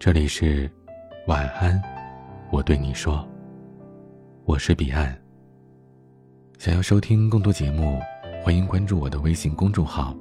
这里是晚安，我对你说，我是彼岸。想要收听更多节目，欢迎关注我的微信公众号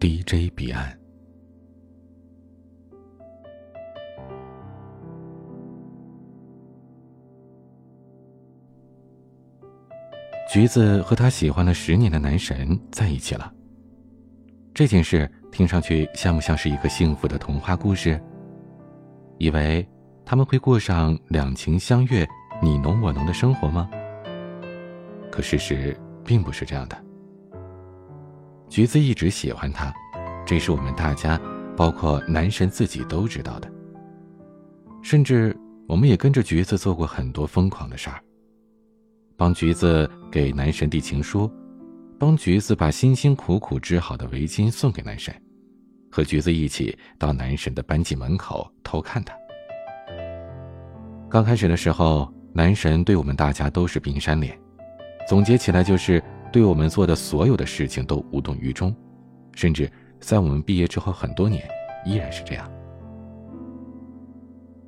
DJ 彼岸。橘子和他喜欢了十年的男神在一起了。这件事听上去像不像是一个幸福的童话故事？以为他们会过上两情相悦、你侬我侬的生活吗？可事实并不是这样的。橘子一直喜欢他，这是我们大家，包括男神自己都知道的。甚至我们也跟着橘子做过很多疯狂的事儿，帮橘子给男神递情书。帮橘子把辛辛苦苦织好的围巾送给男神，和橘子一起到男神的班级门口偷看他。刚开始的时候，男神对我们大家都是冰山脸，总结起来就是对我们做的所有的事情都无动于衷，甚至在我们毕业之后很多年依然是这样。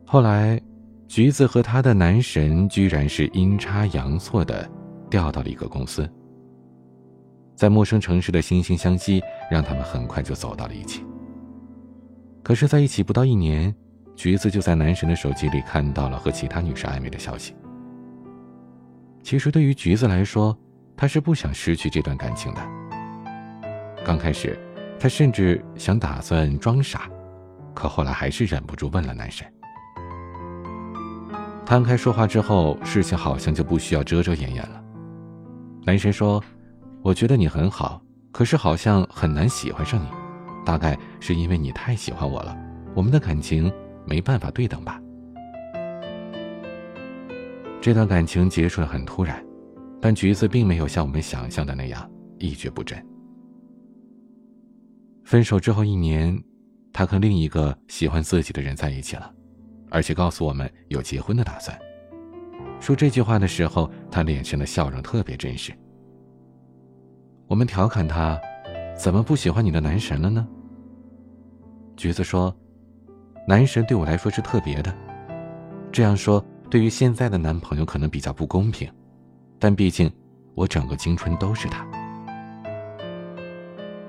后来，橘子和他的男神居然是阴差阳错的调到了一个公司。在陌生城市的惺惺相惜，让他们很快就走到了一起。可是，在一起不到一年，橘子就在男神的手机里看到了和其他女生暧昧的消息。其实，对于橘子来说，他是不想失去这段感情的。刚开始，他甚至想打算装傻，可后来还是忍不住问了男神。摊开说话之后，事情好像就不需要遮遮掩掩了。男神说。我觉得你很好，可是好像很难喜欢上你，大概是因为你太喜欢我了，我们的感情没办法对等吧。这段感情结束的很突然，但橘子并没有像我们想象的那样一蹶不振。分手之后一年，他和另一个喜欢自己的人在一起了，而且告诉我们有结婚的打算。说这句话的时候，他脸上的笑容特别真实。我们调侃他，怎么不喜欢你的男神了呢？橘子说：“男神对我来说是特别的。这样说对于现在的男朋友可能比较不公平，但毕竟我整个青春都是他。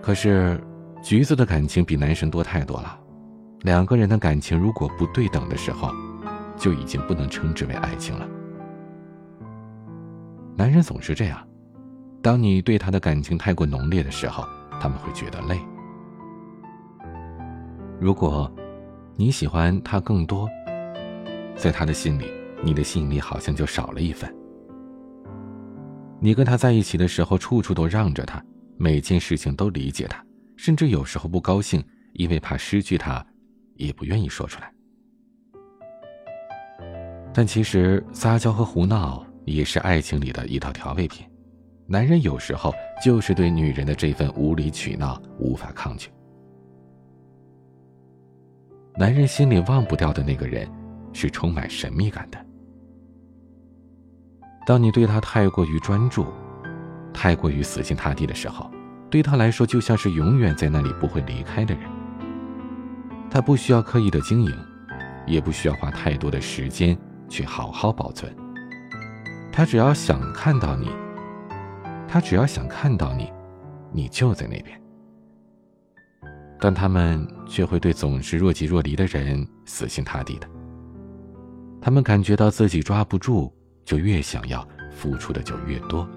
可是，橘子的感情比男神多太多了。两个人的感情如果不对等的时候，就已经不能称之为爱情了。男人总是这样。”当你对他的感情太过浓烈的时候，他们会觉得累。如果你喜欢他更多，在他的心里，你的吸引力好像就少了一份。你跟他在一起的时候，处处都让着他，每件事情都理解他，甚至有时候不高兴，因为怕失去他，也不愿意说出来。但其实撒娇和胡闹也是爱情里的一道调味品。男人有时候就是对女人的这份无理取闹无法抗拒。男人心里忘不掉的那个人，是充满神秘感的。当你对他太过于专注，太过于死心塌地的时候，对他来说就像是永远在那里不会离开的人。他不需要刻意的经营，也不需要花太多的时间去好好保存。他只要想看到你。他只要想看到你，你就在那边。但他们却会对总是若即若离的人死心塌地的。他们感觉到自己抓不住，就越想要付出的就越多。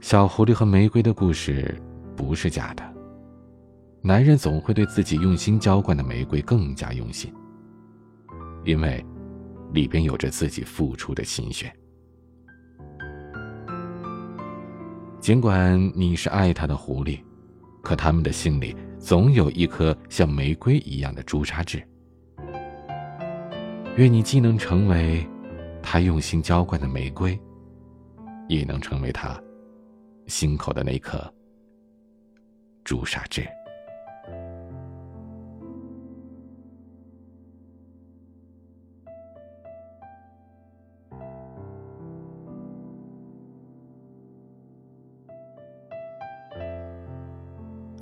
小狐狸和玫瑰的故事不是假的。男人总会对自己用心浇灌的玫瑰更加用心，因为里边有着自己付出的心血。尽管你是爱他的狐狸，可他们的心里总有一颗像玫瑰一样的朱砂痣。愿你既能成为他用心浇灌的玫瑰，也能成为他心口的那颗朱砂痣。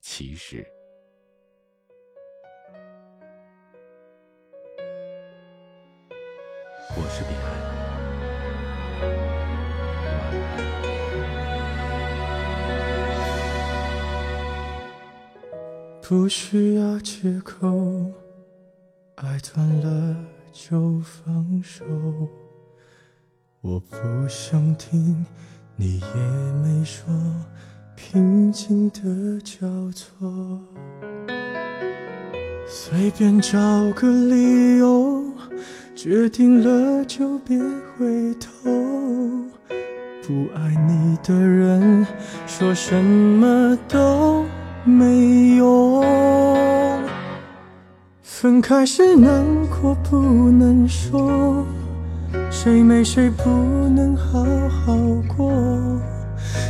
其实》。我是彼岸，不需要借口，爱断了就放手。我不想听，你也没说，平静的交错，随便找个理由。决定了就别回头，不爱你的人说什么都没用。分开时难过不能说，谁没谁不能好好过。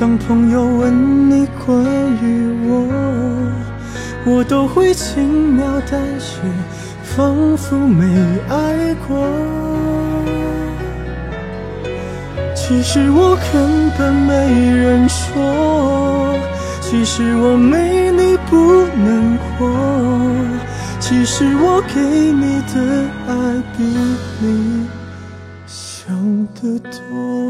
当朋友问你关于我，我都会轻描淡写。仿佛没爱过，其实我根本没人说，其实我没你不难过，其实我给你的爱比你想的多。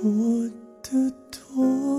多得多。